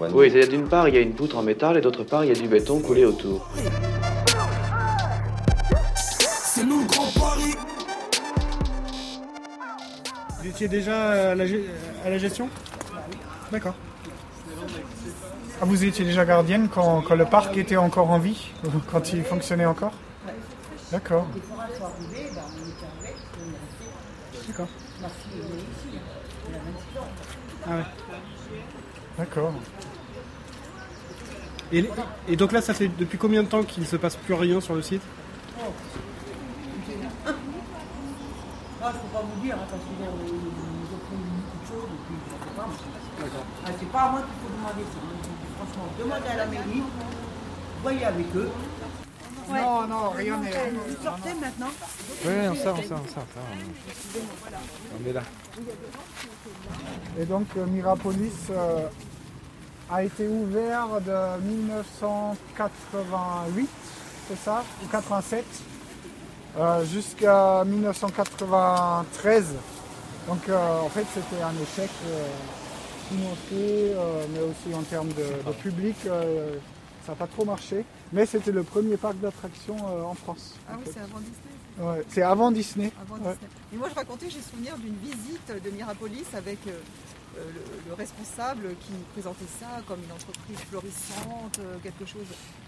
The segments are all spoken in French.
Oui, c'est-à-dire d'une part, il y a une poutre en métal et d'autre part, il y a du béton coulé autour. C'est nous le grand Paris. Vous étiez déjà à la, à la gestion? D'accord. Ah, vous étiez déjà gardienne quand, quand le parc était encore en vie? Quand il fonctionnait encore? D'accord. D'accord. Ah ouais. D'accord. Et, et donc là, ça fait depuis combien de temps qu'il ne se passe plus rien sur le site Ah, je peux pas vous dire, hein, parce qu'ils ont pris beaucoup de choses et puis je sais pas. Ah, c'est pas à moi qu'il faut demander ça. Franchement, demandez à la mairie, voyez avec eux. Non, non, rien n'est. Vous sortez maintenant Oui, on sort, on sort, on sort. On est là. Et donc euh, Mirapolis euh, a été ouvert de 1988, c'est ça Ou 87 euh, jusqu'à 1993. Donc euh, en fait c'était un échec euh, financier, euh, mais aussi en termes de, de public. euh, ça n'a pas trop marché. Mais c'était le premier parc d'attractions euh, en France. Ah en oui, c'est avant Disney. Ouais, c'est avant Disney. Avant Ouais. Disney. Et moi, je racontais, j'ai souvenir d'une visite de Mirapolis avec euh, le, le responsable qui nous présentait ça comme une entreprise florissante, euh, quelque chose.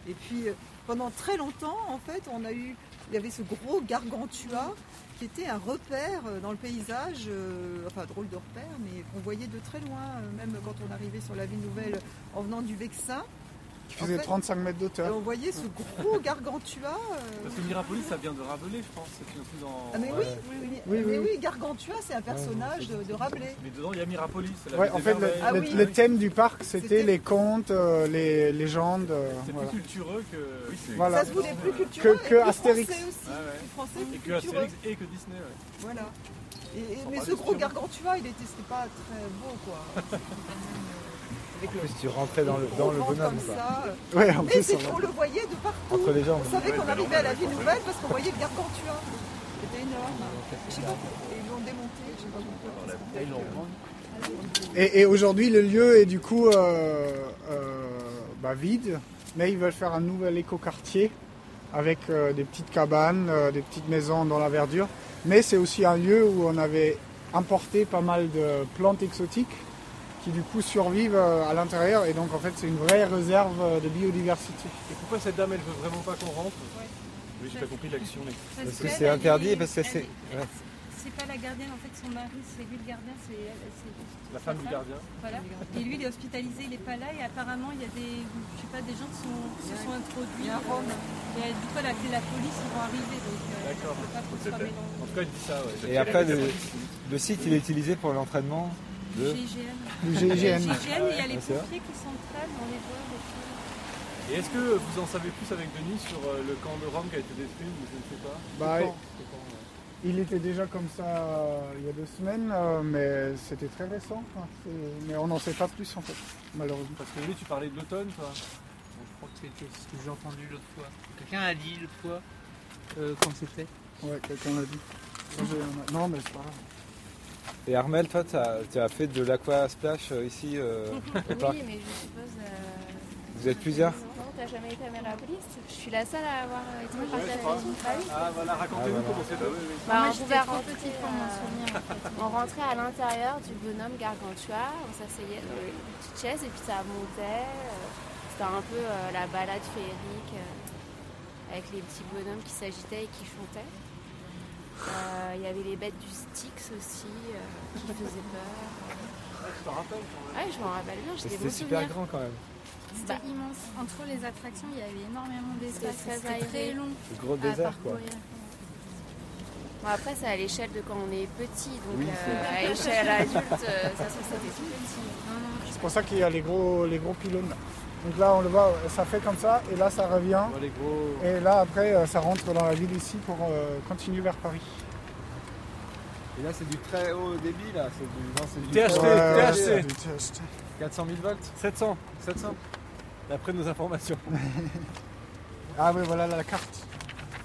Et puis, euh, pendant très longtemps, en fait, on a eu, il y avait ce gros gargantua qui était un repère euh, dans le paysage, euh, enfin drôle de repère, mais qu'on voyait de très loin, euh, même quand on arrivait sur la ville nouvelle en venant du Vexin. Qui faisait En fait, 35 mètres Et d'auteur. on voyait ce gros gargantua. euh, Parce que Mirapolis, ça vient de Rabelais, je pense. C'est dans. Ah mais oui, oui, oui, Oui, mais oui. oui, Gargantua, c'est un personnage de, de Rabelais. Mais dedans, il y a Mirapolis. c'est la Ouais, en fait, le. Ah le- oui. le thème du parc, c'était les contes, euh, les légendes. euh, C'est voilà. plus cultureux que. Voilà. Ça se voulait plus culturel Que- et que plus Astérix. français aussi. Ouais, ouais. Plus français, Et que cultureux. Astérix et que Disney, ouais. Voilà. Et, et- mais ce gros. Gargantua, il était, c'était pas très beau, quoi. Avec le En plus, tu rentrais dans le, dans le bonhomme, comme ça. Ouais, en Mais plus, c'est- on- on le voyait de partout. Entre les jambes. On savait qu'on arrivait à la ville nouvelle parce qu'on voyait le Gargantua. C'était énorme. Je sais pas, et ils l'ont démonté, je sais pas pourquoi. Et, et aujourd'hui, le lieu est du coup euh, euh, bah, vide, mais ils veulent faire un nouvel écoquartier avec euh, des petites cabanes, euh, des petites maisons dans la verdure. Mais c'est aussi un lieu où on avait importé pas mal de plantes exotiques qui du coup survivent euh, à l'intérieur et donc en fait c'est une vraie réserve euh, de biodiversité. Et pourquoi cette dame, elle veut vraiment pas qu'on rentre? Oui, j'ai pas compris l'action. mais- Parce que qu'elle, c'est interdit, parce que c'est. ouais. C'est pas la gardienne, en fait, son mari, c'est lui le gardien, c'est c'est- La femme du gardien. Voilà. Et lui, il est hospitalisé, il est pas là, et apparemment, il y a des, je sais pas, des gens qui sont, qui se sont introduits. Il a un Rome. Et du coup, elle a appelé la police, ils vont arriver, donc euh, D'accord. En tout cas, elle dit ça, ouais. Et après, le, le site, il est utilisé pour l'entraînement de. GIGN. Du Il y a GIGN. le GIGN, et il y a les pompiers qui s'entraînent dans les voies. et tout. Et est-ce que vous en savez plus avec Denis sur euh, le camp de Rome qui a été détruit ou je ne sais pas? Bah, camp. Il était déjà comme ça euh, il y a deux semaines, euh, mais c'était très récent. mais on n'en sait pas plus en fait, malheureusement. Parce que lui, tu parlais de l'automne, toi. Je crois que c'était ce que j'ai entendu l'autre fois. Quelqu'un a dit l'autre fois euh, quand c'était? Ouais, quelqu'un l'a dit. Non, mais c'est pas grave. Et Armel, toi, tu as, fait de l'aqua splash euh, ici euh, au parc Oui, mais je suppose. euh, Vous êtes plusieurs Non, t'as jamais été à Mirapolis Je suis la seule à avoir été Ouais, partie avec crois. une famille. Ah voilà, racontez-nous Ah, voilà. comment c'était. Oui, oui. Bah, Moi, on pouvait rentrer, pour euh, souvenir, en fait. On rentrait à l'intérieur du bonhomme Gargantua, on s'asseyait dans une petite chaise et puis ça montait. C'était un peu euh, la balade féerique euh, avec les petits bonhommes qui s'agitaient et qui chantaient. Euh, Il y avait les bêtes du Styx aussi euh, qui faisaient peur. Tu t'en rappelles quand même Ouais, je m'en rappelle bien, C'était super grand quand même. C'était immense. Entre les attractions, il y avait énormément d'espace. C'était très long Le gros à désert, quoi. parcourir. Bon, après, c'est à l'échelle de quand on est petit, donc Oui, euh, c'est- à l'échelle adulte, ça se c'était tout petit. C'est pour ça qu'il y a les gros, les gros pylônes. là. Donc là, on le voit, ça fait comme ça, et là, ça revient. Et là, après, euh, ça rentre dans la ville ici pour euh, continuer vers Paris. Et là, c'est du très haut débit, là. C'est du, non, c'est du THT, Ouais, THT. c'est du THT. 400 000 volts 700, 700. D'après nos informations. Ah oui, voilà la carte.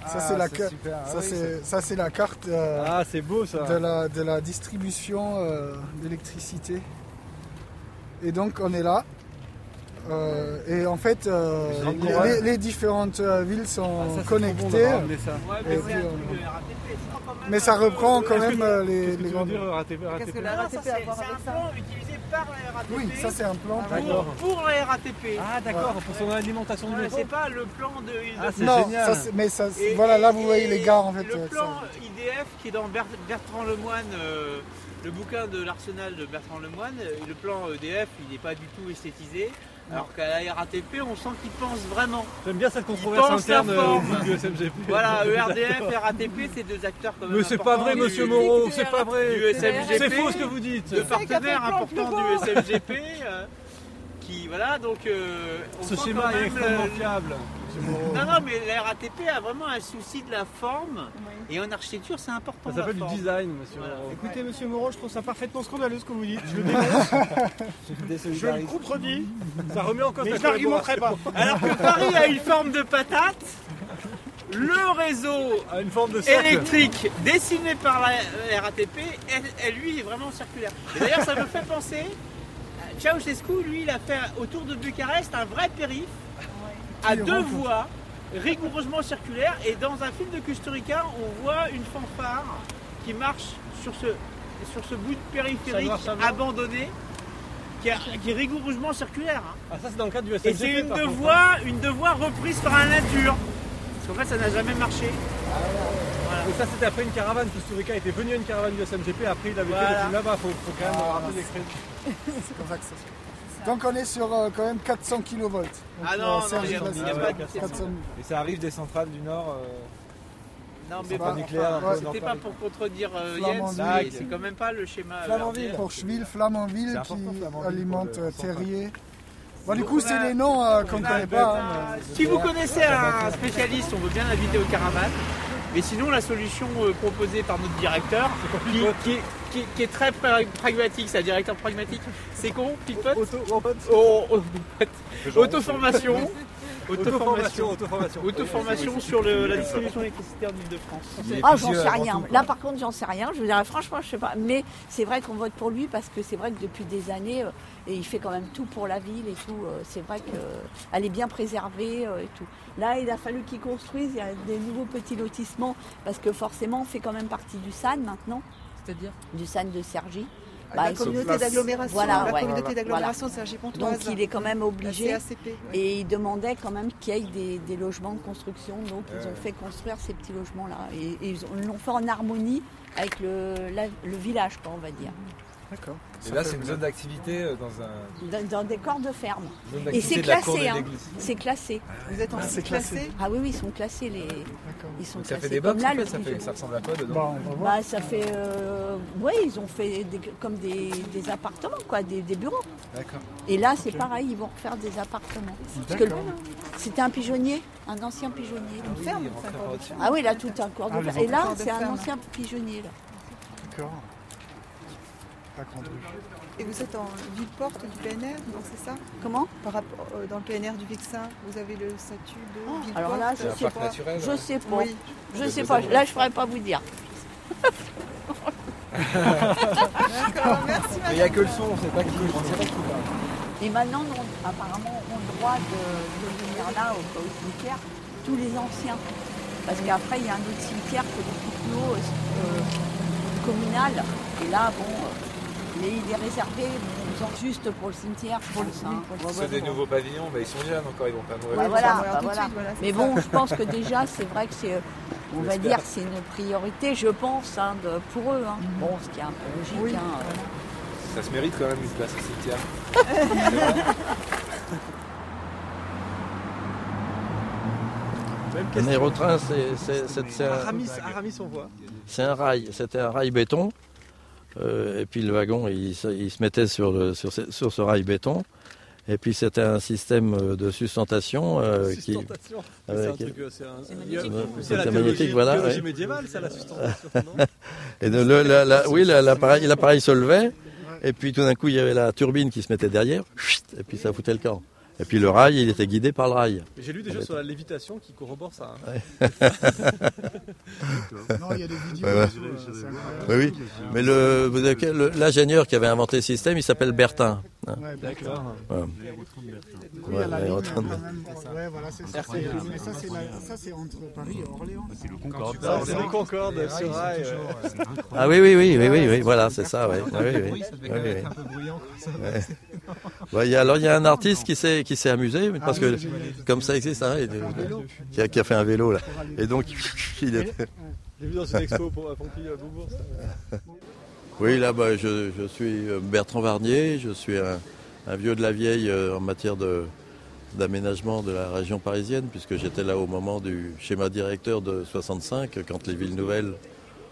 Ça, Ah, c'est la, ca- super. Ah ça, oui, c'est- ça, c'est la carte euh, Ah, c'est beau ça. de, la, de la distribution euh, d'électricité. Et donc, on est là. Euh, et en fait, euh, les, couronne. les- les différentes euh, villes sont Ah, ça, connectées. bon ça. Ouais, mais puis, euh, de ça reprend quand même que- les, les grandes. Qu'est-ce que la RATP c'est a à voir avec un ça plan utilisé par la RATP. Oui, ça c'est un plan. Ah, pour- pour, la RATP. Ah d'accord, pour son alimentation du Ouais, c'est pas le plan de. Ah, c'est non, génial. ça, c'est- mais ça, Et- voilà, là vous voyez les gares en fait. Le plan ça- IDF qui est dans Ber- Bertrand Lemoine, euh, le bouquin de l'arsenal de Bertrand Lemoine, le plan EDF il n'est pas du tout esthétisé. Alors qu'à la RATP, on sent qu'ils pensent vraiment. J'aime bien cette controverse interne euh, du SMGP. Voilà, ERDF et RATP, c'est deux acteurs quand même. Mais c'est pas vrai, monsieur Moreau, c'est pas Du vrai. SMGP. C'est faux ce que vous dites. De partenaires fait le importants plus du. SMGP. euh, qui, voilà, donc. euh, on Ce sent schéma quand est extrêmement le- fiable. Non, non, mais la RATP a vraiment un souci de la forme. Et en architecture, c'est important. Ça s'appelle du design, monsieur Voilà. Moreau. Écoutez, monsieur Moreau, je trouve ça parfaitement scandaleux ce que vous dites. Je le dénonce, je le contredis, Ça remet en cause mais la je n'argumenterai pas. Alors que Paris a une forme de patate, le réseau À une forme de cercle. électrique dessiné par la RATP, elle, elle, lui, est vraiment circulaire. Et d'ailleurs, ça me fait penser, Ceausescu, lui, il a fait autour de Bucarest un vrai périph' à deux voies, rigoureusement circulaire. Et dans un film de Kusturica, on voit une fanfare qui marche sur ce, sur ce bout de périphérique abandonné, qui, a- qui est rigoureusement circulaire. hein. Ah ça c'est dans le cadre du SMGP. Et c'est une par de contre, hein. une reprise par la nature. Parce qu'en fait, ça n'a jamais marché. Mais ça c'était après une caravane, Kusturica était venu à une caravane du SMGP, après il avait fait Voilà. le film là-bas, faut, faut quand même Ah, rappeler les crédits. C'est comme ça que ça se fait. Donc on est sur euh, quand même 400 kV. Donc, Ah non, euh, non, Serge il y a- pas de- 400 000. Et ça arrive des centrales du Nord. euh, Non, mais pas nucléaire, c'était pas pour contredire euh. Jens, mais c'est quand même pas le schéma. Flamanville. Porcheville, Flamanville qui Flamanville, alimente le. Terrier. Bon, du coup, c'est des noms euh, qu'on on ne connaît pas. hein, mais- Si vous connaissez un spécialiste, on veut bien l'inviter au caravane. Mais sinon, la solution euh, proposée par notre directeur, qui, qui est- qui est- qui est très pra- pragmatique, c'est un directeur pragmatique, c'est con, pipote Auto-formation. Auto-formation, auto-formation. Auto-formation sur le- la distribution d'électricité en Ile-de-France. Ah, j'en sais rien. Là, par contre, j'en sais rien. Je vous dirais, franchement, je sais pas. Mais c'est vrai qu'on vote pour lui parce que c'est vrai que depuis des années, euh, et il fait quand même tout pour la ville et tout. euh, c'est vrai qu'elle est bien préservée euh, et tout. Là, il a fallu qu'ils construisent. Il y a des nouveaux petits lotissements parce que forcément, on fait quand même partie du SAN maintenant, C'est-à-dire du SAN de Sergi. la Bah, sont- communauté d'agglomération. Voilà, la ouais. communauté Voilà. d'agglomération de Sergi-Pontoise. Donc, il est quand même obligé. La CACP. ouais. Et il demandait quand même qu'il y ait des, des logements de construction. Donc, ils ont fait construire ces petits logements-là. Et, et ils ont- ils l'ont fait en harmonie avec le, la- le village, quoi, on va dire. D'accord. Et là, c'est une zone d'activité euh, dans un. Dans, dans des corps de ferme. Et d'activité c'est de classé, de hein. C'est classé. Vous êtes en Ah, classé. classé Ah oui, oui, ils sont classés. Les... Ils sont Donc ça classés. fait des Comme box là, en fait, ça, fait, ça ressemble à quoi dedans voir. Bah, ça fait. euh, Oui, ils ont fait des- comme des, des appartements, quoi, des, des bureaux. D'accord. Et là, c'est pareil, ils vont refaire des appartements. Parce que c'était un pigeonnier, un ancien pigeonnier. Une ferme, il c'est un rentre corps de pas ferme. Ah oui, là, tout un corps de Ah, les ferme. Et là, de c'est un ancien pigeonnier. Là. D'accord. La grande rue. Et vous êtes en ville porte du PNR, donc c'est ça? Comment? Par rapport euh, dans le PNR du Vexin, vous avez le statut de ville Ah, Alors là, je un sais pas. naturel. Je sais pas. Oui. Je Les sais pas. Là, je pourrais pas vous dire. D'accord, merci Mais il n'y a que le son, on sait pas qui. On sait pas qui parle. Et maintenant, on- apparemment, le droit de, de venir là, au, au cimetière, tous les anciens. Parce qu'après, il y a un autre cimetière qui est beaucoup plus haut, euh, communal. Et là, bon, euh, mais il est réservé bon, juste pour le cimetière, je pense. hein. Ouais, Ceux ouais, des nouveaux pavillons, bah, ils sont jeunes encore, ils vont pas mourir. Bah voilà, bah voilà. suite, voilà, Mais ça. bon, je pense que déjà, c'est vrai que c'est, on va dire, c'est une priorité, je pense, hein, de- pour eux. hein. Bon, ce qui est un peu logique. hein. Ça se mérite quand même une place au cimetière. Un aérotrain, c'est- c'est c'est- c'est un, Aramis, Aramis, on voit. c'est un rail. C'était un rail béton. Euh, et puis le wagon, il, se- il se mettait sur, le, sur, ce, sur ce rail béton. Et puis c'était un système euh, de sustentation euh, qui, Sustentation. C'est un truc, c'est un- C'est la magnétique, voilà, ouais. médiévale, ça, la sustentation, non Et de- le- la- la- oui, la- l'appareil l'appareil se levait, et puis tout d'un coup, il y avait la turbine qui se mettait derrière, et puis ça foutait le camp. Et puis le rail, il était guidé par le rail. J'ai lu des Ah, sur la lévitation qui corroborent ça. hein. Non, il y a des vidéos. Ouais, ouais. euh. Oui, oui. Mais l'ingénieur qui avait inventé le système, il s'appelle Bertin. Ouais, D'accord. Ouais. Oui, à la ligne, quand même. Ouais, voilà, c'est ça. Mais ça, c'est entre Paris et Orléans. C'est le Concorde. Ah, c'est le Concorde Les sur rail. ouais. c'est toujours, euh, Ah oui, oui, oui, oui, oui, oui, voilà, c'est ça, oui. Entendre oui, oui, ça devait oui, quand même oui. être un peu bruyant. Ouais. Ouais, il y a- alors il y a un artiste qui s'est qui s'est amusé Ah parce que comme ça existe, hein, il- qui, a, qui a fait un vélo là. Et donc il est... J'ai vu dans une expo pour à Pompille à Beaubourg. Oui, là, bah, je, je suis euh, Bertrand Varnier, je suis un, un vieux de la vieille euh, en matière de d'aménagement de la région parisienne, puisque j'étais là au moment du schéma directeur de 65, quand les villes nouvelles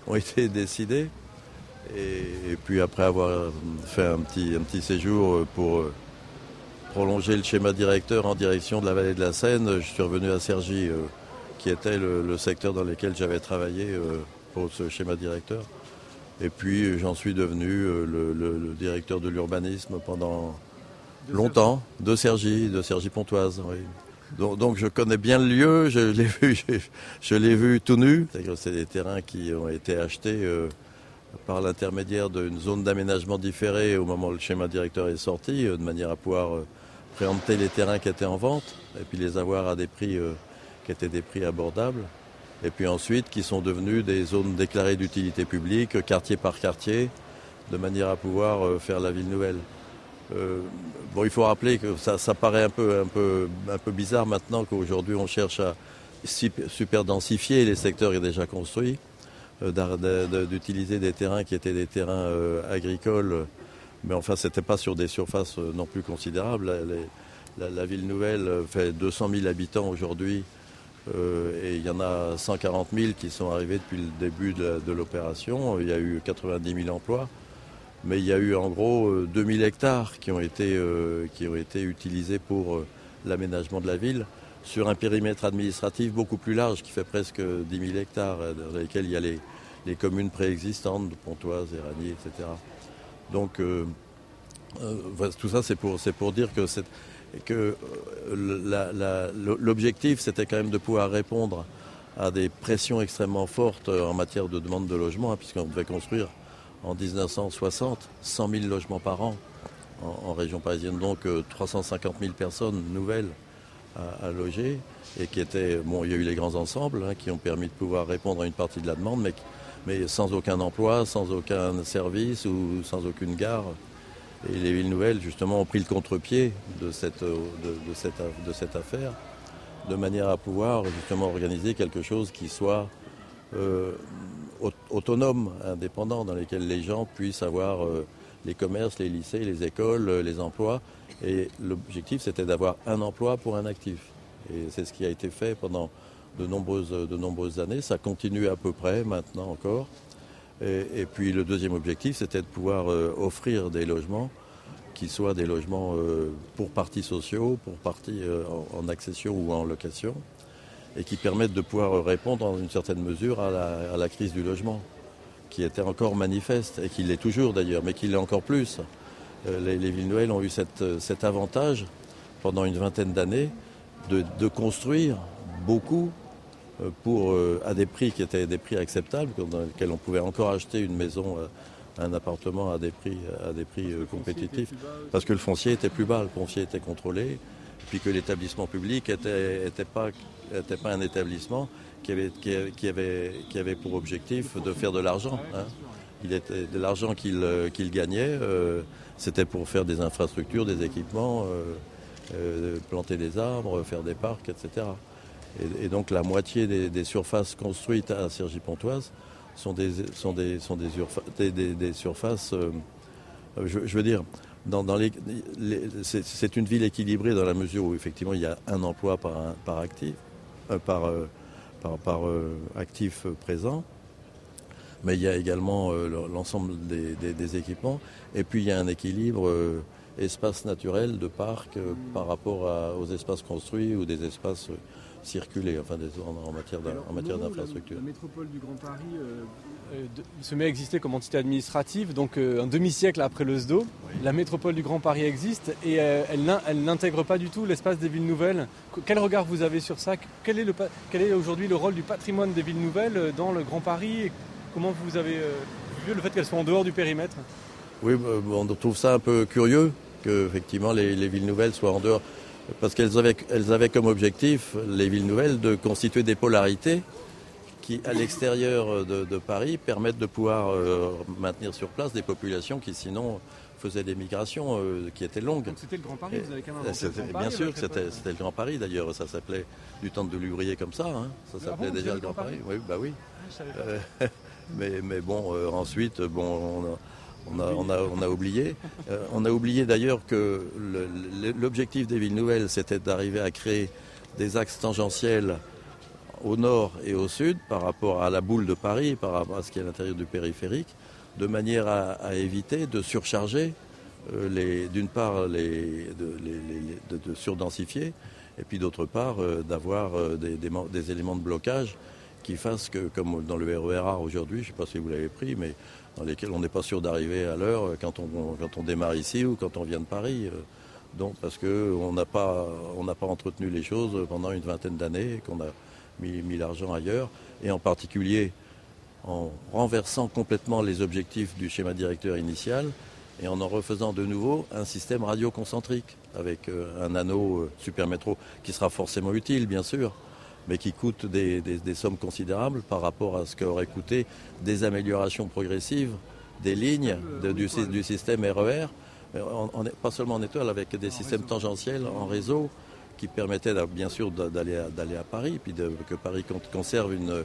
ont été décidées. Et, et puis après avoir fait un petit, un petit séjour euh, pour euh, prolonger le schéma directeur en direction de la vallée de la Seine, je suis revenu à Cergy, euh, qui était le, le secteur dans lequel j'avais travaillé euh, pour ce schéma directeur. Et puis euh, j'en suis devenu euh, le, le- le directeur de l'urbanisme pendant De longtemps, de Cergy, de Cergy-Pontoise. oui. Donc, donc je connais bien le lieu, je l'ai vu, je, je l'ai vu tout nu. C'est des terrains qui ont été achetés euh, par l'intermédiaire d'une zone d'aménagement différée au moment où le schéma directeur est sorti, euh, de manière à pouvoir euh, préempter les terrains qui étaient en vente et puis les avoir à des prix qui étaient des prix abordables. Et puis ensuite qui sont devenus des zones déclarées d'utilité publique, quartier par quartier, de manière à pouvoir euh, faire la ville nouvelle. Euh, bon, il faut rappeler que ça, paraît un peu, un, peu, un peu bizarre maintenant qu'aujourd'hui on cherche à sup- super densifier les secteurs déjà construits, euh, d'utiliser des terrains qui étaient des terrains agricoles, mais enfin c'était pas sur des surfaces non plus considérables. La, la- ville nouvelle fait 200 000 habitants aujourd'hui et il y en a 140 000 qui sont arrivés depuis le début de, l'opération. Il y a eu 90 000 emplois. Mais il y a eu en gros euh, 2000 hectares qui ont été, euh, qui ont été utilisés pour euh, l'aménagement de la ville sur un périmètre administratif beaucoup plus large qui fait presque 10 000 hectares euh, dans lesquels il y a les, les communes préexistantes de Pontoise, Éragny, etc. Donc euh, euh, tout ça c'est pour, pour dire que, c'est- que euh, l'objectif c'était quand même de pouvoir répondre à des pressions extrêmement fortes euh, en matière de demande de logement, hein, puisqu'on devait construire en 1960 100 000 logements par an en, région parisienne, donc euh, 350 000 personnes nouvelles à, loger, et qui étaient, bon, il y a eu les grands ensembles hein, qui ont permis de pouvoir répondre à une partie de la demande, mais sans aucun emploi, sans aucun service ou sans aucune gare. Et les villes nouvelles, justement, ont pris le contre-pied de cette, euh, de, cette, affaire, de manière à pouvoir justement organiser quelque chose qui soit euh, au- autonome, indépendant, dans lesquels les gens puissent avoir euh, les commerces, les lycées, les écoles, les emplois. Et l'objectif, c'était d'avoir un emploi pour un actif. Et c'est ce qui a été fait pendant de nombreuses années. Ça continue à peu près maintenant encore. Et, puis le deuxième objectif, c'était de pouvoir euh, offrir des logements qui soient des logements euh, pour parties sociaux, pour parties euh, en, accession ou en location, et qui permettent de pouvoir répondre dans une certaine mesure à la, crise du logement, qui était encore manifeste, et qui l'est toujours d'ailleurs, mais qui l'est encore plus. Les, les villes nouvelles ont eu cet avantage pendant une vingtaine d'années de, construire beaucoup pour, euh, à des prix qui étaient des prix acceptables, dans lesquels on pouvait encore acheter une maison, euh, un appartement à des prix, à des prix euh, compétitifs, parce que le foncier était plus bas, le foncier était contrôlé, puis que l'établissement public n'était était pas, était pas un établissement qui avait, qui, avait- qui avait, pour objectif de faire de l'argent. hein. Il était de l'argent qu'il euh, qu'il gagnait, euh, c'était pour faire des infrastructures, des équipements, euh, euh, planter des arbres, faire des parcs, etc. Et, donc la moitié des, surfaces construites à Cergy-Pontoise sont des, surfaces, je, veux dire, c'est une ville équilibrée dans la mesure où effectivement il y a un emploi par, actif, euh, par, euh, euh, actif présent, mais il y a également l'ensemble des, équipements, et puis il y a un équilibre espace naturel de parc par rapport aux espaces construits ou des espaces enfin des, en, en matière la- d'infrastructure. La, métropole du Grand Paris euh, euh, de- se met à exister comme entité administrative, donc euh, un demi-siècle après le SDO, la métropole du Grand Paris existe et euh, elle n'in- elle n'intègre pas du tout l'espace des villes nouvelles. Qu- Quel regard vous avez sur ça? Quel est, le pa- quel est aujourd'hui le rôle du patrimoine des villes nouvelles dans le Grand Paris et Comment vous avez euh, vu le fait qu'elles soient en dehors du périmètre? Oui, on trouve ça un peu curieux que effectivement les, les villes nouvelles soient en dehors, parce qu'elles avaient, elles avaient comme objectif, les villes nouvelles, de constituer des polarités qui, à l'extérieur de, de Paris, permettent de pouvoir euh, maintenir sur place des populations qui sinon faisaient des migrations euh, qui étaient longues. C'était le Grand Paris, Et- vous avez quand même le Grand Paris Bien sûr que c'était le Grand Paris d'ailleurs, ça s'appelait du temps de l'ouvrier comme ça, hein. ça Ah s'appelait bon, déjà le Grand Paris. Oui, bah oui. Ah, je savais pas. Euh, mais, mais bon, ensuite, bon, on a, on a, oublié. Euh, on a oublié d'ailleurs que l'objectif des villes nouvelles, c'était d'arriver à créer des axes tangentiels au nord et au sud par rapport à la boule de Paris, par rapport à ce qui est à l'intérieur du périphérique, de manière à, éviter de surcharger, euh, d'une part, les, de, surdensifier, et puis d'autre part, euh, d'avoir des, des éléments de blocage qui fassent que, comme dans le RERA aujourd'hui, je ne sais pas si vous l'avez pris, mais dans lesquels on n'est pas sûr d'arriver à l'heure euh, quand on, démarre ici ou quand on vient de Paris. euh, Donc, parce qu'on n'a pas, entretenu les choses pendant une vingtaine d'années, qu'on a mis, l'argent ailleurs, et en particulier en renversant complètement les objectifs du schéma directeur initial et en en refaisant de nouveau un système radioconcentrique avec euh, un anneau euh, supermétro qui sera forcément utile, bien sûr, mais qui coûte des, des- des sommes considérables par rapport à ce qu'aurait coûté des améliorations progressives des lignes de- du, sy- du système RER, en- en- pas seulement en étoile, avec des systèmes tangentiels en réseau qui permettaient bien sûr d'a- d'aller à, Paris, puis de- que Paris con- conserve une,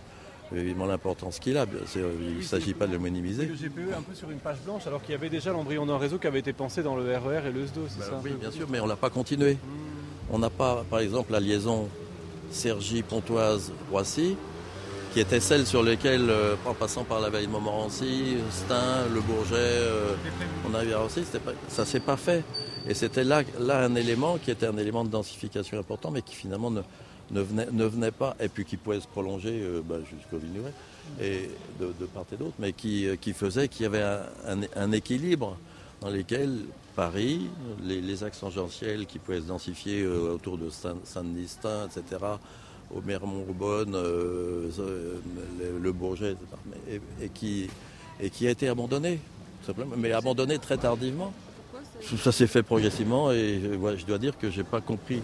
évidemment l'importance qu'il a. Il ne s'agit pas de le minimiser. Le GPE un peu sur une page blanche, alors qu'il y avait déjà l'embryon d'un réseau qui avait été pensé dans le RER et le SDO, c'est Ben ça oui, bien sûr, mais on ne l'a pas continué. On n'a pas, par exemple, la liaison Cergy-Pontoise-Roissy, qui était celle sur laquelle, euh, en passant par la vallée de Montmorency, Stein, Le Bourget, euh, on arrivait à Roissy, pas- ça s'est pas fait. Et c'était là, là un élément qui était un élément de densification important, mais qui finalement ne, venait, ne venait pas, et puis qui pouvait se prolonger euh, bah, jusqu'au Villeneuve, et de, de part et d'autre, mais qui, euh, qui faisait qu'il y avait un, un- un équilibre dans lequel Paris, les, les axes tangentiels qui pouvaient se densifier euh, autour de Saint- Saint-Denis, Stein, etc., au Mermont-Aubonne, euh, euh, le, le Bourget, etc., mais- et, et qui, et qui a été abandonné, tout simplement, mais abandonné très tardivement. Ça s'est fait progressivement et je, ouais, je dois dire que j'ai pas compris.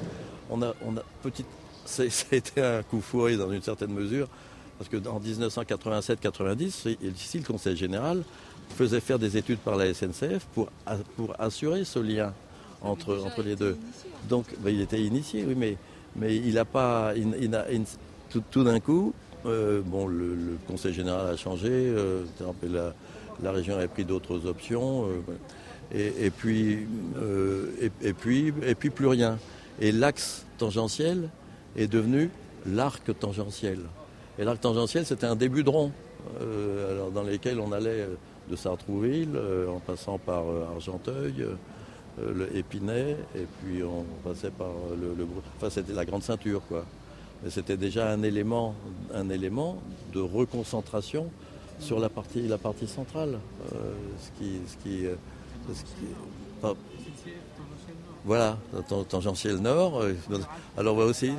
On a, on a petite, ça a été un coup fourré dans une certaine mesure parce que en 1987-90, ici le Conseil général faisait faire des études par la SNCF pour, a- pour assurer ce lien entre, entre les deux. Donc ben, il était initié, oui, mais, mais il n'a pas, il, il- tout, tout d'un coup, euh, bon, le, le Conseil général a changé, euh, la, la région avait pris d'autres options. euh, et, et puis, et, et puis, et puis plus rien. Et l'axe tangentiel est devenu l'arc tangentiel. Et l'arc tangentiel, c'était un début de rond, alors dans lesquels on allait de Sartrouville, euh, en passant par euh, Argenteuil, euh, le Épinay, et puis on passait par le, Enfin, c'était la grande ceinture, quoi. Mais c'était déjà un élément, un élément de reconcentration sur la partie, centrale, ce qui, ce qui, voilà, tan- tangentiel nord. Alors bah, aussi,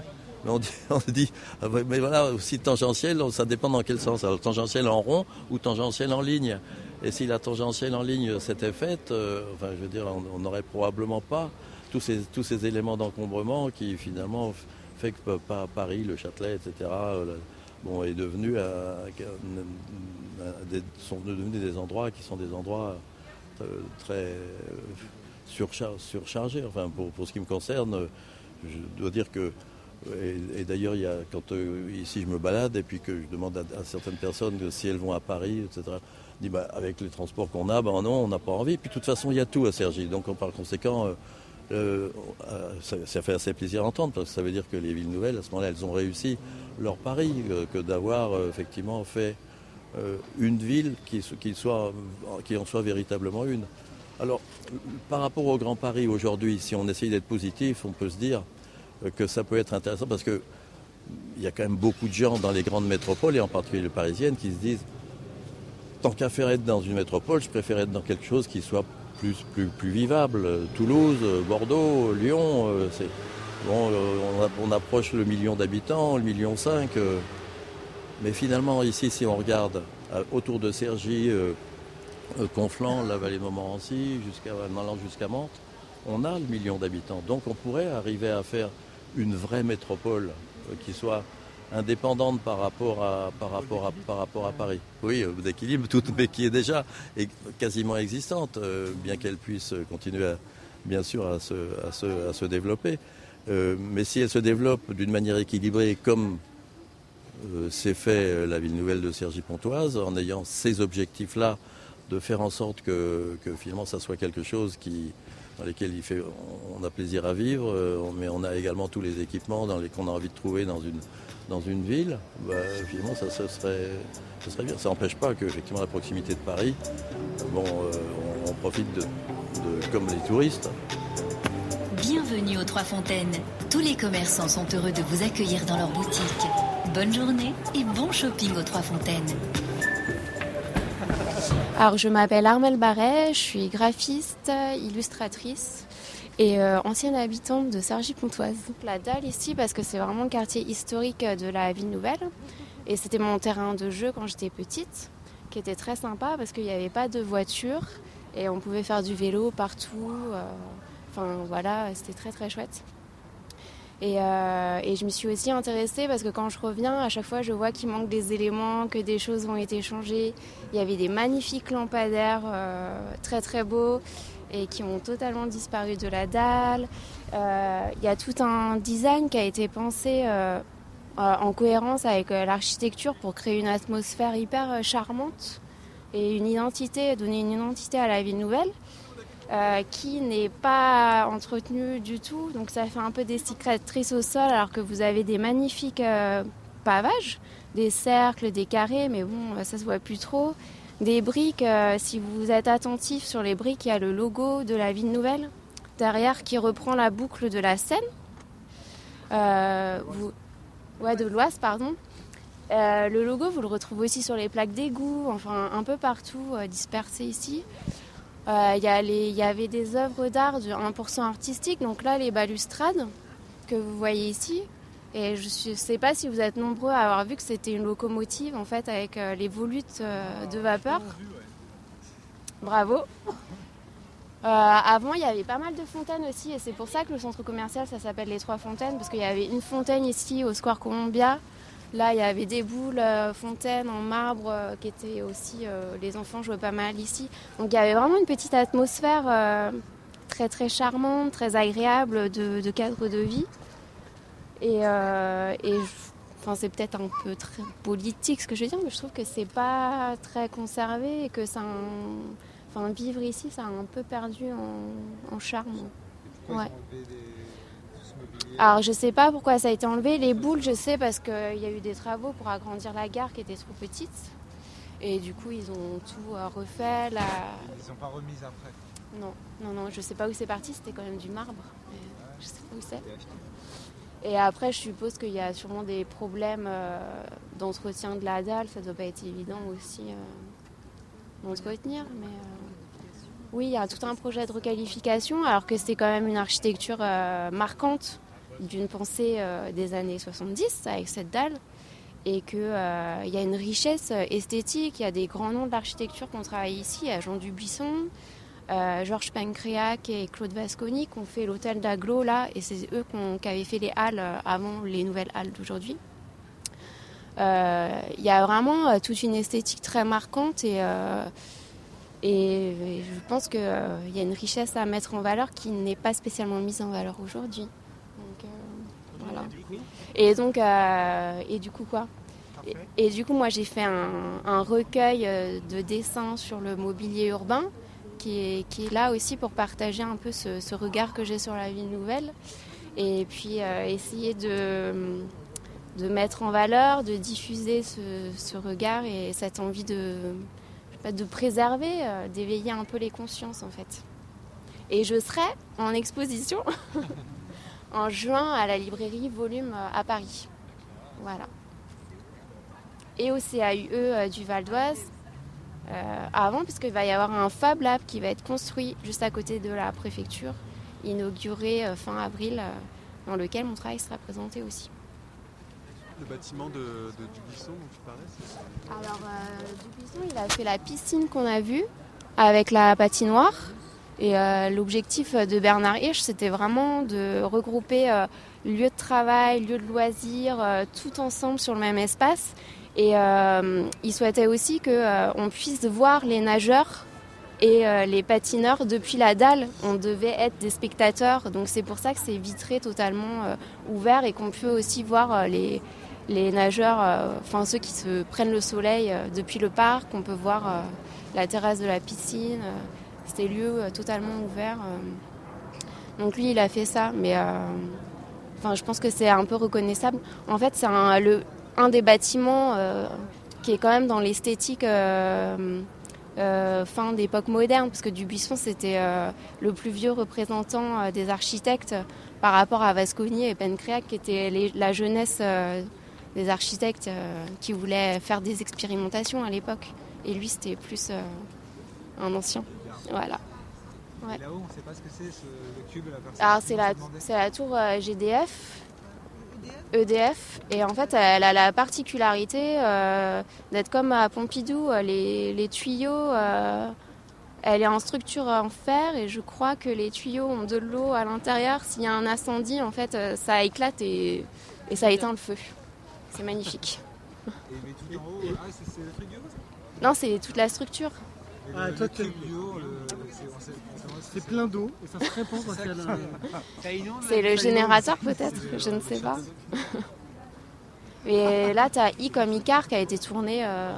on dit, on dit, ah, mais voilà, aussi tangentiel, ça dépend dans quel sens. Alors tangentiel en rond ou tangentiel en ligne. Et si la tangentielle en ligne s'était faite, euh, enfin je veux dire, on n'aurait probablement pas tous ces, éléments d'encombrement qui finalement fait que pa- Paris, le Châtelet, etc. euh, bon, est devenu euh, sont devenus des endroits qui sont des endroits très surchar- surchargés. Enfin, pour, ce qui me concerne, je dois dire que et, et d'ailleurs, quand ici je me balade et puis que je demande à, certaines personnes si elles vont à Paris, etc., dis bah, avec les transports qu'on a, ben non, on n'a pas envie. Puis de toute façon, il y a tout à Cergy. Donc par conséquent, euh, euh, euh, ça, fait assez plaisir à entendre parce que ça veut dire que les villes nouvelles, à ce moment-là, elles ont réussi leur pari que d'avoir effectivement fait une ville qui, qui, soit, qui en soit véritablement une. Alors, par rapport au Grand Paris aujourd'hui, si on essaye d'être positif, on peut se dire que ça peut être intéressant parce que il y a quand même beaucoup de gens dans les grandes métropoles et en particulier les parisiennes qui se disent tant qu'à faire être dans une métropole, je préfère être dans quelque chose qui soit plus, plus, plus vivable. Toulouse, Bordeaux, Lyon, euh, c'est bon, euh, on, approche le million d'habitants, le million cinq. euh, mais finalement, ici, si on regarde autour de Cergy, Conflans, la vallée Montmorency, jusqu'à, en allant jusqu'à Mantes, on a le million d'habitants. Donc on pourrait arriver à faire une vraie métropole qui soit indépendante par rapport à, par rapport à, par rapport à Paris. Oui, euh, d'équilibre, tout, mais qui est déjà quasiment existante, euh, bien qu'elle puisse continuer à, bien sûr à se, développer. mais si elle se développe d'une manière équilibrée comme s'est fait la ville nouvelle de Cergy-Pontoise, en ayant ces objectifs-là, de faire en sorte que, finalement ça soit quelque chose qui, dans lesquels on a plaisir à vivre, mais on a également tous les équipements dans qu'on a envie de trouver dans une, dans une ville, bah, ça, serait, ça serait bien. Ça n'empêche pas qu'effectivement, la proximité de Paris, bon, euh, on, profite de, comme les touristes. Bienvenue aux Trois Fontaines. Tous les commerçants sont heureux de vous accueillir dans leur boutique. Bonne journée et bon shopping aux Trois Fontaines. Alors, je m'appelle Armelle Barret, je suis graphiste, illustratrice et euh, ancienne habitante de Cergy-Pontoise. La dalle ici parce que c'est vraiment le quartier historique de la ville nouvelle et c'était mon terrain de jeu quand j'étais petite qui était très sympa parce qu'il n'y avait pas de voiture et on pouvait faire du vélo partout. Euh, enfin voilà, c'était très très chouette. Et, euh, et, je me suis aussi intéressée parce que quand je reviens, à chaque fois, je vois qu'il manque des éléments, que des choses ont été changées. Il y avait des magnifiques lampadaires très très beaux et qui ont totalement disparu de la dalle. Euh, il y a tout un design qui a été pensé euh, en cohérence avec euh, l'architecture pour créer une atmosphère hyper charmante et une identité, donner une identité à la ville nouvelle. Qui n'est pas entretenue du tout. Donc ça fait un peu des cicatrices au sol alors que vous avez des magnifiques pavages, des cercles, des carrés, mais bon, ça se voit plus trop. Des briques, euh, si vous êtes attentif sur les briques, il y a le logo de la ville nouvelle derrière qui reprend la boucle de la Seine. Euh, ouais, de l'Oise, pardon. Euh, le logo, vous le retrouvez aussi sur les plaques d'égout, enfin un peu partout, dispersé ici. Il y, y, avait des œuvres d'art de 1% artistique, donc là les balustrades que vous voyez ici, et je ne sais pas si vous êtes nombreux à avoir vu que c'était une locomotive en fait avec euh, les volutes euh, de vapeur. Bravo. Euh, avant, il y avait pas mal de fontaines aussi, et c'est pour ça que le centre commercial, ça s'appelle les Trois Fontaines, parce qu'il y avait une fontaine ici au Square Columbia. Là, il y avait des boules fontaines en marbre qui étaient aussi. les enfants jouaient pas mal ici. Donc, il y avait vraiment une petite atmosphère très très charmante, très agréable de, de cadre de vie. Et, euh, enfin, c'est peut-être un peu très politique ce que je veux dire, mais je trouve que c'est pas très conservé et que ça, enfin, vivre ici, ça a un peu perdu en, charme. Ouais. Alors je sais pas pourquoi ça a été enlevé. Les boules, je sais parce qu'il y a eu des travaux pour agrandir la gare qui était trop petite. Et du coup, ils ont tout euh, refait. La... Ils n'ont pas remis après Non, non, non, je sais pas où c'est parti, c'était quand même du marbre. Mais je sais pas où c'est. Et après, je suppose qu'il y a sûrement des problèmes euh, d'entretien de la dalle. Ça ne doit pas être évident aussi euh, d'entretenir. Mais euh, oui, il y a tout un projet de requalification, alors que c'était quand même une architecture marquante d'une pensée des années 70 avec cette dalle. Et qu'il y a une richesse esthétique. Il y a des grands noms de l'architecture qu'on travaille ici. Il y a Jean Dubuisson, euh, Georges Pancréac et Claude Vasconi qui ont fait l'hôtel d'Aglo là, et c'est eux qui avaient fait les halles euh, avant les nouvelles halles d'aujourd'hui. Euh, il y a vraiment toute une esthétique très marquante et, et, je pense qu'il y a une richesse à mettre en valeur qui n'est pas spécialement mise en valeur aujourd'hui. Voilà. Et donc, et du coup quoi? Et, du coup, moi j'ai fait un, un recueil de dessins sur le mobilier urbain qui est, là aussi pour partager un peu ce, regard que j'ai sur la ville nouvelle et puis euh, essayer de, de mettre en valeur, de diffuser ce, regard et cette envie de, de préserver, euh, d'éveiller un peu les consciences en fait. Et je serai en exposition en juin à la librairie Volume euh, à Paris. Voilà. Et au CAUE du Val d'Oise euh, avant, puisqu'il va y avoir un Fab Lab qui va être construit juste à côté de la préfecture, inauguré euh, fin avril, euh, dans lequel mon travail sera présenté aussi. Le bâtiment de, Dubuisson dont tu parlais Alors, Dubuisson, il a fait la piscine qu'on a vue avec la patinoire. Et l'objectif de Bernard Hirsch, c'était vraiment de regrouper lieu de travail, lieu de loisirs, tout ensemble sur le même espace. Et il souhaitait aussi qu'on puisse voir les nageurs et euh, les patineurs, depuis la dalle, on devait être des spectateurs. Donc c'est pour ça que c'est vitré totalement euh, ouvert et qu'on peut aussi voir euh, les nageurs, enfin ceux qui se prennent le soleil depuis le parc. On peut voir la terrasse de la piscine. C'était lieu totalement ouvert. Donc lui, il a fait ça, mais enfin, je pense que c'est un peu reconnaissable. En fait, c'est un, un des bâtiments qui est quand même dans l'esthétique euh, fin d'époque moderne, parce que Dubuisson c'était euh, le plus vieux représentant euh, des architectes par rapport à Vasconi et Pencreac, qui était la jeunesse des architectes qui voulaient faire des expérimentations à l'époque. Et lui c'était plus un ancien. Voilà. là-haut, on ne sait pas ce que c'est, le cube, la Alors c'est la, la tour GDF EDF. Et en fait, elle a la particularité euh, d'être comme à Pompidou, euh, les, tuyaux. Euh, elle est en structure en fer et je crois que les tuyaux ont de l'eau à l'intérieur. S'il y a un incendie, en fait, ça éclate et, ça éteint le feu. C'est magnifique. Et, mais tout en haut, ah, c'est le truc Non, c'est toute la structure. Ah, toi, c'est plein d'eau et ça se répand quand il y a C'est le générateur peut-être, je ne sais pas. Et là, tu as I comme Icar qui a été tourné euh,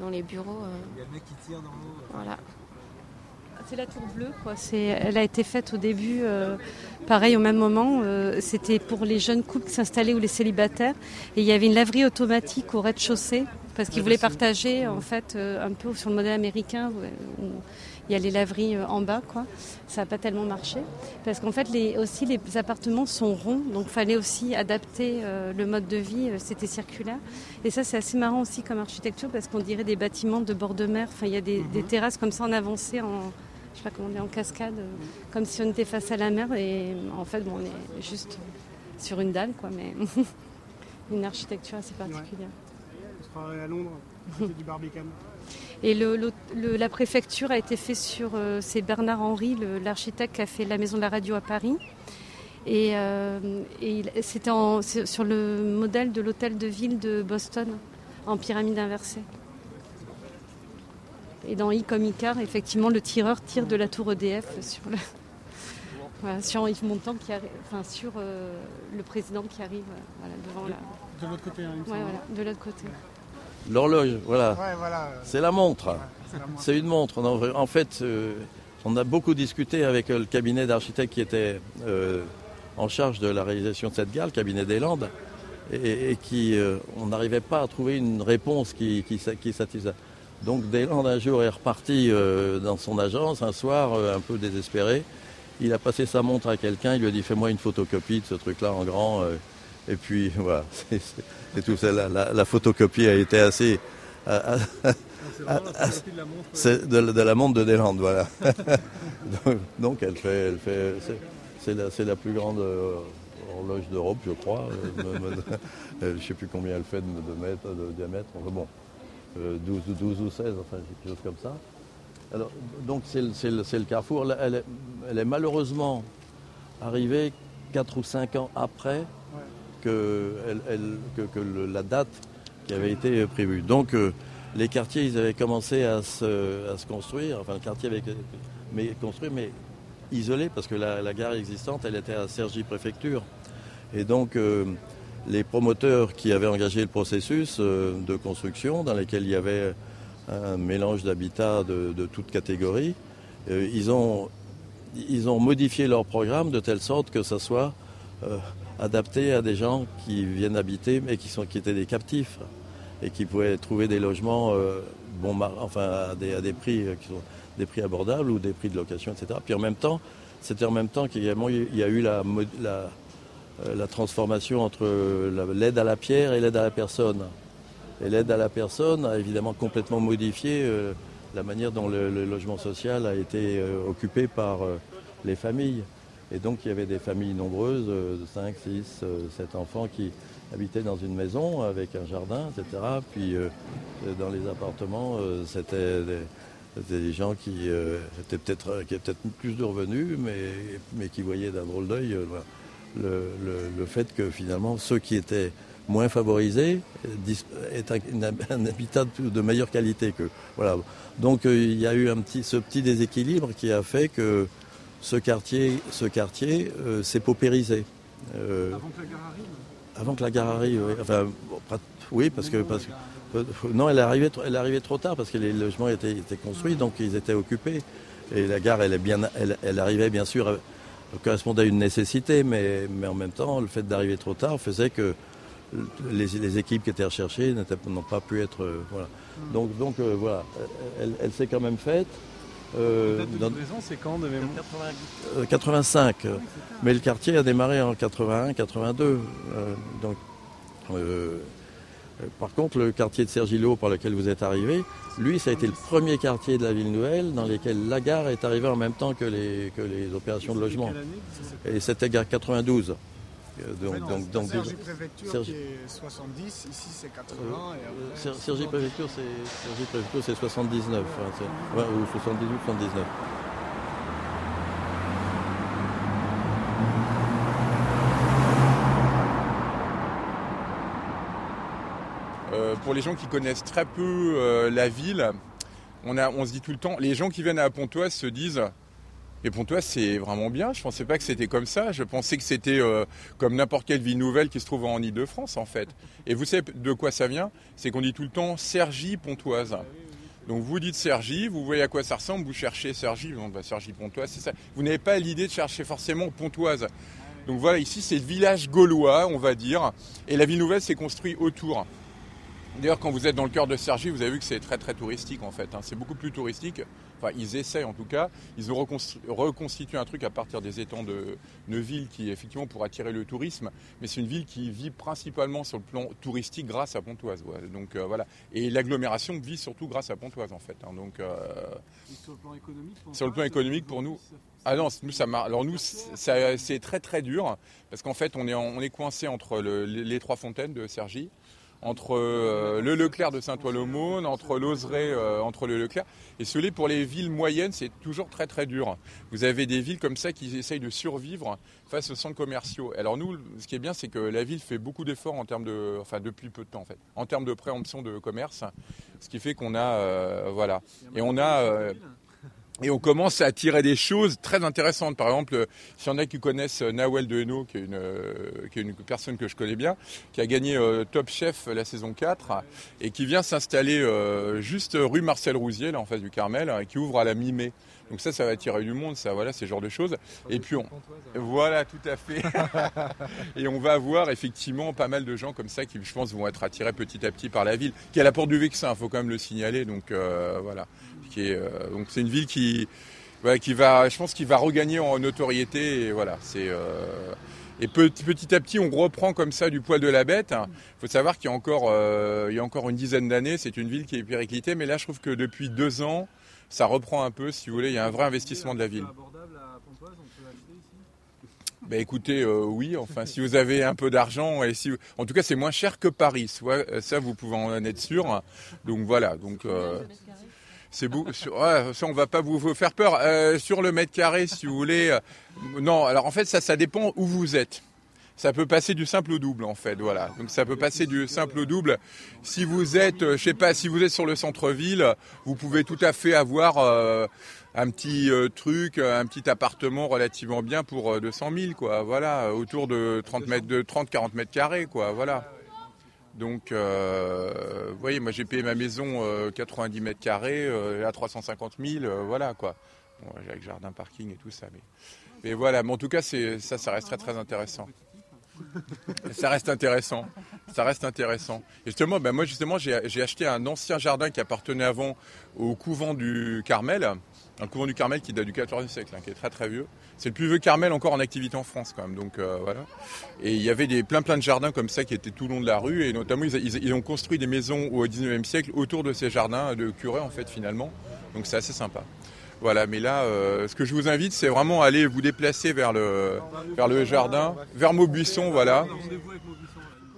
dans les bureaux. Euh. Il y a le mec qui tire dans l'eau. Voilà. C'est la tour bleue, quoi. elle a été faite au début, euh, pareil, au même moment. C'était pour les jeunes couples qui s'installaient ou les célibataires. Et il y avait une laverie automatique au rez-de-chaussée parce qu'ils voulaient partager, en fait, un peu sur le modèle américain il y a les laveries euh, en bas, quoi. Ça n'a pas tellement marché. Parce qu'en fait, les, aussi, les appartements sont ronds, donc il fallait aussi adapter euh, le mode de vie, euh, c'était circulaire. Et ça, c'est assez marrant aussi comme architecture, parce qu'on dirait des bâtiments de bord de mer. Enfin, il y a des, mhm. terrasses comme ça en avancée, en, je sais pas comment on en cascade, comme si on était face à la mer. Et en fait, bon, on est juste sur une dalle, quoi, mais une architecture assez particulière. Sera à Londres, du Barbicane. Et la préfecture a été faite sur. Euh, c'est Bernard Henry, l'architecte, qui a fait la maison de la radio à Paris. Et, euh, c'était sur le modèle de l'hôtel de ville de Boston, en pyramide inversée. Et dans I comme Icar, effectivement, le tireur tire de la tour EDF sur le. sur Yves Montand qui enfin sur euh, le président qui arrive devant la. De l'autre côté, hein, voilà, de l'autre côté. L'horloge, voilà. C'est la montre. c'est une montre. en fait, euh, on a beaucoup discuté avec euh, le cabinet d'architectes qui était euh, en charge de la réalisation de cette gare, le cabinet des Landes, et, qui, on n'arrivait pas à trouver une réponse qui, qui, satisfaisait. Donc Deslandes un jour est reparti dans son agence un soir un peu désespéré. Il a passé sa montre à quelqu'un, il lui a dit fais-moi une photocopie de ce truc-là en grand. et puis voilà, c'est tout ça. La, photocopie a été assez. c'est de, la montre de Deslandes, voilà. donc, elle fait, elle fait, c'est la, la, plus grande euh, horloge d'Europe, je crois. je ne sais plus combien elle fait de, mètres, de diamètre. bon, 12, euh, 12, ou 16, enfin quelque chose comme ça. Alors, donc c'est le, le, carrefour. Elle est, elle est, malheureusement arrivée 4 ou 5 ans après que, la date qui avait été prévue. Donc euh, les quartiers, ils avaient commencé à se, construire, enfin le quartier avait mais, construit, mais isolé, parce que la, gare existante, elle était à Cergy Préfecture. Et donc euh, les promoteurs qui avaient engagé le processus euh, de construction, dans lequel il y avait un mélange d'habitats de, de toute catégorie, ils, ont, ils ont modifié leur programme de telle sorte que ça soit adapté à des gens qui viennent habiter mais qui, sont, étaient des captifs et qui pouvaient trouver des logements euh, enfin, à des, prix euh, des prix abordables ou des prix de location, etc. Puis en même temps, c'était en même temps qu'il y a eu la, euh, transformation entre l'aide à la pierre et l'aide à la personne. Et l'aide à la personne a évidemment complètement modifié la manière dont le, logement social a été occupé par les familles. Et donc il y avait des familles nombreuses, de 5, 6, 7 enfants qui habitaient dans une maison avec un jardin, etc. Puis euh, dans les appartements, euh, c'était des gens qui euh, étaient peut-être qui avaient peut-être plus de revenus, mais, mais qui voyaient d'un drôle d'œil euh, le, le- fait que finalement ceux qui étaient moins favorisés euh, aient un, un habitat de, meilleure qualité que voilà. Donc euh, il y a eu un petit, ce petit déséquilibre qui a fait que ce quartier, ce quartier euh, s'est paupérisé. Euh, Avant que la gare arrive avant que la gare arrive, oui. Enfin, oui, parce que, parce que- euh, non, elle trop- elle arrivée trop tard parce que les logements étaient, étaient construits, donc ils étaient occupés. Et la gare, elle est bien, elle, elle arrivait bien sûr, euh, correspondait à une nécessité, mais, mais en même temps, le fait d'arriver trop tard faisait que les, les équipes qui étaient recherchées n'ont pas pu être, euh, voilà. Donc, donc euh, voilà, elle, elle s'est quand même faite. Euh, La date de c'est quand de mémoire euh, 85. euh, Mais le quartier a démarré en 81, 82. euh, donc, euh, par contre, le quartier de Sergilo par lequel vous êtes arrivé, lui, ça a été le premier quartier de la ville nouvelle dans lequel la gare est arrivée en même temps que les, que les opérations de logement. Et c'était gare 92. Euh, Donc, donc, donc, Sergi Préfecture Sergi- qui est 70, ici c'est 80 et euh, après... Ser- Sergi Préfecture, c'est Sergi Préfecture, c'est 79, hein, c'est- ouais, ou 78, 79. Euh, pour les gens qui connaissent très peu euh, la ville, on, a, on se dit tout le temps, les gens qui viennent à Pontoise se disent mais Pontoise c'est vraiment bien, je pensais pas que c'était comme ça, je pensais que c'était euh, comme n'importe quelle ville nouvelle qui se trouve en Ile-de-France en fait. Et vous savez de quoi ça vient? C'est qu'on dit tout le temps Sergi Pontoise. Donc vous dites Sergi, vous voyez à quoi ça ressemble, vous cherchez Sergi, bon, bah, Sergi Pontoise, c'est ça. Vous n'avez pas l'idée de chercher forcément Pontoise. Donc voilà, ici c'est le village gaulois, on va dire, et la ville nouvelle s'est construite autour. D'ailleurs, quand vous êtes dans le cœur de Cergy, vous avez vu que c'est très très touristique en fait. hein. C'est beaucoup plus touristique. Enfin, ils essaient en tout cas. Ils ont reconstitué un truc à partir des étangs de Neuville qui effectivement pour attirer le tourisme. Mais c'est une ville qui vit principalement sur le plan touristique grâce à Pontoise. ouais. Donc euh, voilà. Et l'agglomération vit surtout grâce à Pontoise en fait. hein. Donc euh, Sur le plan économique sur le plan économique, pour nous, ah non, nous ça marche. Alors nous, c'est très très dur parce qu'en fait, on est en- on est coincé entre le- les, trois fontaines de Cergy, entre euh, le Leclerc de Saint-Ouen-l'Aumône, entre l'Oseret, euh, entre le Leclerc. Et celui pour les villes moyennes, c'est toujours très très dur. Vous avez des villes comme ça qui essayent de survivre face aux centres commerciaux. Alors nous, ce qui est bien, c'est que la ville fait beaucoup d'efforts en termes de, enfin depuis peu de temps en fait, en termes de préemption de commerce, ce qui fait qu'on a, euh, voilà, et on a. et on commence à tirer des choses très intéressantes. Par exemple, euh, s'il y en a qui connaissent euh, Nawel de Hainaut, qui est, une, euh, qui est une personne que je connais bien, qui a gagné Top Chef la saison 4 et qui vient s'installer juste rue Marcel Rousier, là en face du Carmel, hein, et qui ouvre à la mi-mai. Donc ça, ça va attirer du monde, ça, voilà, c'est ce genre de choses. Et puis on, voilà, tout à fait. et on va avoir effectivement pas mal de gens comme ça qui, je pense, vont être attirés petit à petit par la ville, qui est à la porte du Vexin, il faut quand même le signaler. Donc voilà, euh, donc c'est une ville qui, va, je pense, qui va regagner en notoriété. Et voilà, c'est euh, et petit, à petit, on reprend comme ça du poil de la bête. Il faut savoir qu'il y a encore, euh, y a encore une dizaine d'années, c'est une ville qui est périclitée, mais là, je trouve que depuis deux ans, ça reprend un peu, si vous voulez, il y a un vrai investissement de la ville. Ben écoutez, oui, enfin si vous avez un peu d'argent et si, en tout cas c'est moins cher que Paris, ça vous pouvez en être sûr. Donc voilà, donc c'est beau. Ouais, ça on va pas vous, faire peur. Euh, sur le mètre carré, si vous voulez, euh, non. Alors en fait ça, ça dépend où vous êtes. Ça peut passer du simple au double en fait, voilà. Donc ça peut passer du simple au double. Si vous êtes, euh, je sais pas, si vous êtes sur le centre-ville, vous pouvez tout à fait avoir euh, un petit truc, un petit appartement relativement bien pour euh, 200 000 quoi. Voilà, autour de 30 mètres, de 30-40 mètres carrés quoi. Voilà. Donc, euh, vous voyez, moi j'ai payé ma maison euh, 90 mètres carrés euh, à 350 000, euh, voilà quoi. Bon, avec jardin, parking et tout ça, mais, mais voilà. Mais en tout cas, c'est ça, ça reste très très intéressant. Ça reste intéressant. Ça reste intéressant. Et justement, ben moi justement, j'ai acheté un ancien jardin qui appartenait avant au couvent du Carmel, un couvent du Carmel qui date du XIVe siècle, hein, qui est très très vieux. C'est le plus vieux Carmel encore en activité en France quand même. Donc euh, voilà. Et il y avait des plein plein de jardins comme ça qui étaient tout le long de la rue et notamment ils, ont construit des maisons au XIXe siècle autour de ces jardins de curés en fait finalement. Donc c'est assez sympa. Voilà, mais là, euh, ce que je vous invite, c'est vraiment aller vous déplacer vers le, vers le jardin, vers Maubuisson, voilà.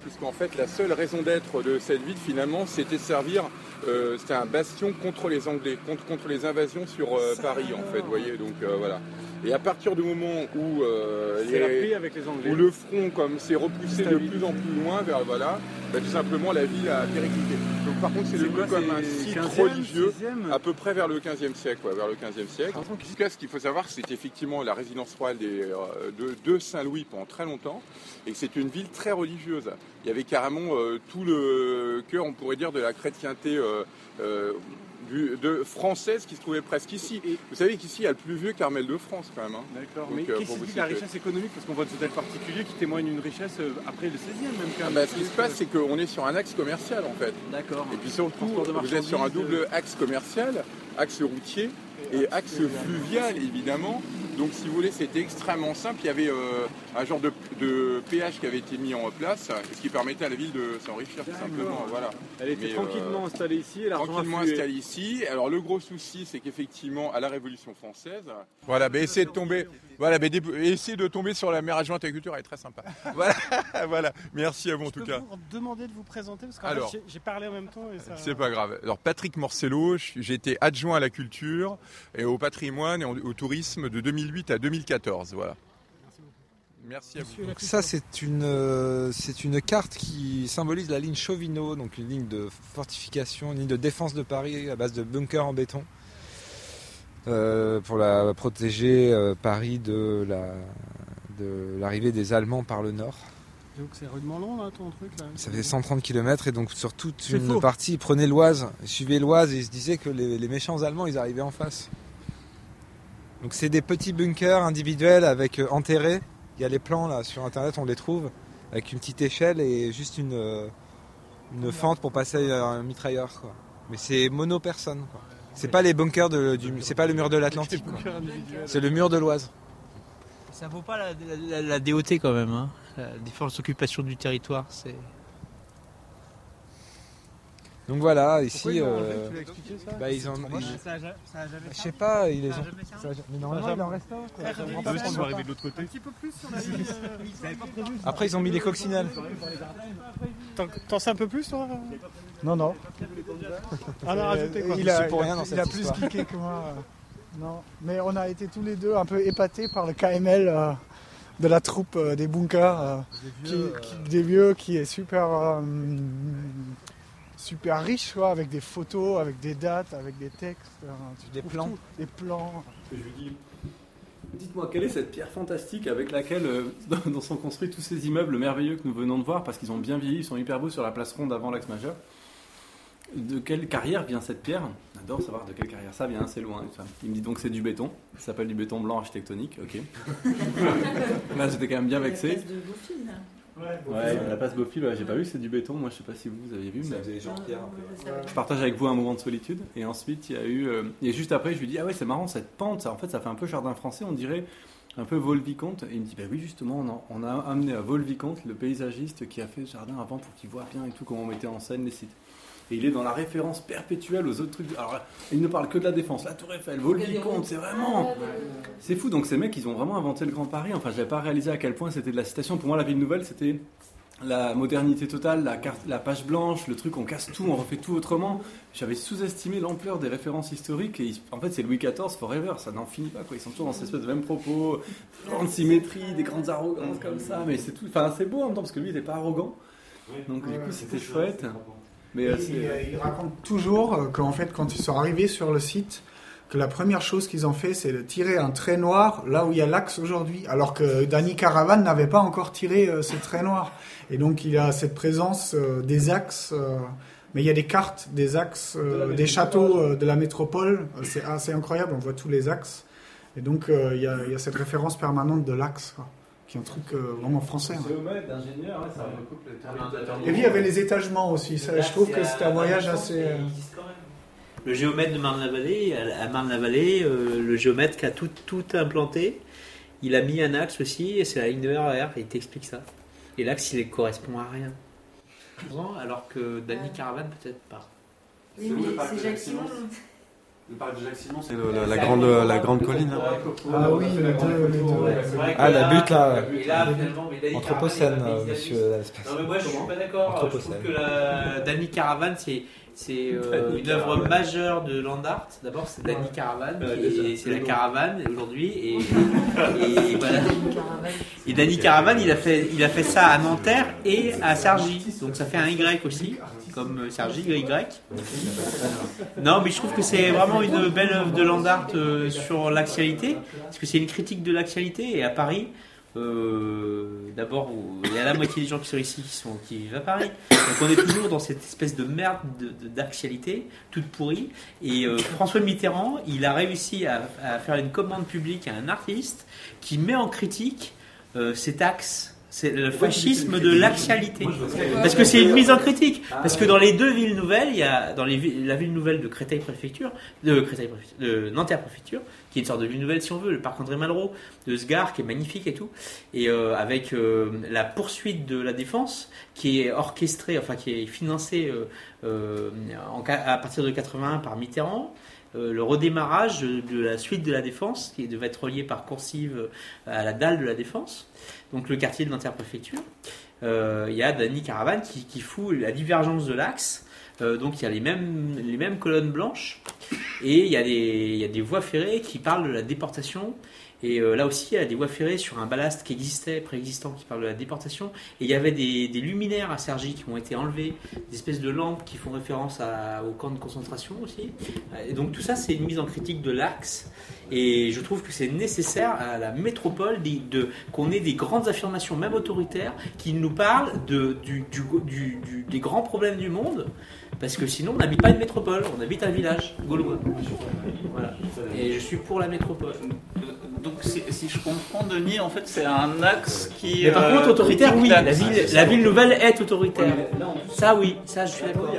Puisqu'en fait la seule raison d'être de cette ville finalement c'était de servir, euh, c'était un bastion contre les Anglais, contre, contre les invasions sur euh, Paris en fait, vous voyez, donc euh, voilà. Et à partir du moment où, euh, C'est la paix avec les Anglais. où le front comme s'est repoussé de plus en plus loin vers voilà, bah, tout simplement la ville a périclité. Donc par contre c'est devenu comme un site 15e, religieux 16e? à peu près vers le 15e siècle, ouais, vers le 15e siècle. En tout cas, ce qu'il faut savoir, c'est effectivement la résidence royale des, euh, de, de Saint-Louis pendant très longtemps, et que c'est une ville très religieuse. Il y avait carrément euh, tout le cœur, on pourrait dire, de la chrétienté euh, euh, du- de, française qui se trouvait presque ici. Vous savez qu'ici, il y a le plus vieux Carmel de France, quand même. hein. D'accord, mais qu'est-ce qui dit la richesse économique? Parce qu'on voit ce hôtel particulier qui témoigne d'une richesse après le 16e même quand Ah bah, ce qui se passe, c'est qu'on est sur un axe commercial en fait. D'accord. Et puis surtout, vous êtes sur un double axe commercial, axe routier et axe fluvial évidemment. Donc si vous voulez, c'était extrêmement simple. Il y avait euh, un genre de, de péage qui avait été mis en place, ce qui permettait à la ville de s'enrichir tout simplement. Voilà. Elle était Mais, euh, tranquillement installée ici et tranquillement installée ici. Alors le gros souci, c'est qu'effectivement, à la Révolution française, voilà, ben essayez de tomber, voilà, dé- essayez de tomber sur la mère adjointe à la culture, elle est très sympa. Voilà, voilà. Merci à vous en tout Je peux cas. vous demander de vous présenter parce fait, j'ai- parlé en même temps ça. C'est pas grave. Alors Patrick Morcello, été adjoint à la culture et au patrimoine et au tourisme de 2008 à 2014. Voilà. Merci à vous. Donc ça, c'est une, euh, c'est une carte qui symbolise la ligne Chauvinot, donc une ligne de fortification, une ligne de défense de Paris à base de bunkers en béton. Euh, pour la protéger euh, Paris de la de l'arrivée des Allemands par le nord. Donc c'est rudement long là ton truc là. Ça faisait 130 km et donc sur toute une faux. partie, ils prenaient l'Oise, ils suivaient l'Oise et ils se disaient que les, les méchants Allemands, ils arrivaient en face. Donc c'est des petits bunkers individuels avec euh, enterrés. Il y a les plans là sur internet, on les trouve avec une petite échelle et juste une une fente pour passer un mitrailleur quoi. Mais c'est mono personne quoi. C'est pas les bunkers de, du, c'est pas le mur de l'Atlantique. C'est le mur de l'Oise. Ça vaut pas la- la DOT quand même, hein. la défense d'occupation du territoire. C'est Donc voilà, Pourquoi ici euh, Tu l'as expliqué ça bah, ils ont C'est trop ils- moche. Ça a ja- ça a jamais je servi sais pas, ils les ont ça a- mais normalement il en reste un. quoi. Ça a jamais Je servi. comprends Eux, pas ils sont pourquoi. arrivés de l'autre côté. Un petit peu plus sur la ligne. euh, Ils avaient pas prévu. Après ils ont mis les coccinelles. T'en- sais un peu plus toi? Non, non. Ah non, rajoutez quoi. Il a, C'est pour il a- rien dans il cette a plus cliqué que moi. euh, Non, mais on a été tous les deux un peu épatés par le KML euh, de la troupe euh, des bunkers. euh, Des qui- vieux, qui- des vieux qui est super, euh, super riche, quoi, avec des photos, avec des dates, avec des textes. tu Des plans. tout, des plans. Je lui dis, dites-moi quelle est cette pierre fantastique avec laquelle euh, sont construits tous ces immeubles merveilleux que nous venons de voir parce qu'ils ont bien vieilli, ils sont hyper beaux sur la place ronde avant l'axe majeur. De quelle carrière vient cette pierre? J'adore savoir de quelle carrière ça vient, c'est loin. ça. Il me dit donc c'est du béton, ça s'appelle du béton blanc architectonique, ok. Là j'étais quand même bien vexé. Ouais, la place Beaufil, ouais, j'ai pas vu que c'est du béton, moi je sais pas si vous, vous aviez vu. Ça mais- faisait genre pierre un peu. je partage avec vous un moment de solitude. Et ensuite, il y a eu. euh, et juste après, je lui dis Ah ouais, c'est marrant cette pente. Ça, en fait, ça fait un peu jardin français, on dirait un peu Vol-Vicomte. Et il me dit Bah oui, justement, on a, on a amené à Vol-Vicomte le paysagiste qui a fait ce jardin avant pour qu'il voit bien et tout comment on mettait en scène les sites. Et il est dans la référence perpétuelle aux autres trucs. Alors, il ne parle que de la défense, la Tour Eiffel, Vol-Vicomte, c'est vraiment. C'est fou. Donc, ces mecs, ils ont vraiment inventé le Grand Paris. Enfin, je n'avais pas réalisé à quel point c'était de la citation. Pour moi, la ville nouvelle, c'était la modernité totale, la, carte, la page blanche, le truc, on casse tout, on refait tout autrement. J'avais sous-estimé l'ampleur des références historiques et ils- en fait c'est Louis XIV forever, ça n'en finit pas quoi. Ils sont toujours dans cette espèce de même propos, des grandes symétries, des grandes arrogances comme ça, mais c'est tout. Enfin c'est beau en même temps parce que lui il n'était pas arrogant, donc du coup c'était chouette. Mais euh, il, c'est- il- raconte toujours euh, qu'en fait, quand ils sont arrivés sur le site, que la première chose qu'ils ont fait, c'est de tirer un trait noir là où il y a l'axe aujourd'hui, alors que Danny Caravan n'avait pas encore tiré euh, ce trait noir. Et donc, il a cette présence euh, des axes. euh, mais il y a des cartes des axes, euh, des châteaux euh, de la métropole. Euh, C'est assez incroyable, on voit tous les axes. Et donc, euh, il y, a, il y a cette référence permanente de l'axe, qui est un truc euh, vraiment français. hein. Géomètre, d'ingénieur, ouais, ça recoupe les Et puis, il y avait les étagements aussi. Ça, je trouve que c'était un voyage assez. euh, Le géomètre de Marne-la-Vallée, à Marne-la-Vallée, euh, le géomètre qui a tout, tout implanté, il a mis un axe aussi, et c'est la ligne de RER, et il t'explique ça. Et l'axe, il correspond à rien. Alors que Danny Caravan, peut-être pas. Oui, mais c'est Jacques Simon. Le parc de Jacques-Simon, c'est le- la, la grande, la grande colline. là. Ah oui, les deux. Ah, la butte là. Et là, finalement, mais Danny Anthropocène, Caravane, euh, monsieur l'espèce. Non, mais moi, je suis pas d'accord. Je trouve que la Danny Caravan, c'est. C'est euh, une œuvre majeure de land art. D'abord, c'est Danny Caravan, c'est la caravane aujourd'hui. Et, et voilà. Et Danny Caravan, il a, fait, il a fait ça à Nanterre et à Sergi. Donc ça fait un Y aussi, comme euh, Sergi, Y. Non, mais je trouve que c'est vraiment une belle œuvre de land art euh, sur l'axialité, parce que c'est une critique de l'axialité. Et à Paris, euh, d'abord, il y a la moitié des gens qui sont ici qui, sont, qui vivent à Paris. Donc on est toujours dans cette espèce de merde de- de- d'axialité, toute pourrie. Et euh, François Mitterrand, il a réussi à, faire une commande publique à un artiste qui met en critique euh, cet axe. C'est le fascisme de l'axialité. Parce que c'est une mise en critique. Parce que dans les deux villes nouvelles, il y a dans les, la ville nouvelle de Créteil préfecture, de Créteil de Nanterre préfecture, qui est une sorte de ville nouvelle si on veut, le parc André Malraux, de Sgar, qui est magnifique et tout, et euh, avec euh, la poursuite de la défense, qui est orchestrée, enfin qui est financée euh, en à partir de 81 par Mitterrand. Euh, le redémarrage de, la suite de la défense, qui devait être relié par coursive à la dalle de la défense, donc le quartier de l'interpréfecture. Euh, Il y a Danny Caravan qui, qui fout la divergence de l'axe. Euh, donc il y a les mêmes, les mêmes colonnes blanches et il y, a des, il y a des voies ferrées qui parlent de la déportation. Et euh, là aussi, il y a des voies ferrées sur un ballast qui existait, préexistant, qui parle de la déportation. Et il y avait des, des luminaires à Sergi qui ont été enlevés, des espèces de lampes qui font référence à- au camp de concentration aussi. Et donc tout ça, c'est une mise en critique de l'axe. Et je trouve que c'est nécessaire à la métropole qu'on ait des grandes affirmations, même autoritaires, qui nous parlent des grands problèmes du monde. Parce que sinon, on n'habite pas une métropole, on habite un village gaulois. Et je suis pour la métropole donc si, je comprends, Denis, en fait, c'est un axe qui. Mais par euh, contre, autoritaire, oui. La ville, nouvelle est autoritaire. Ouais. Ça, oui. Ça, je suis d'accord.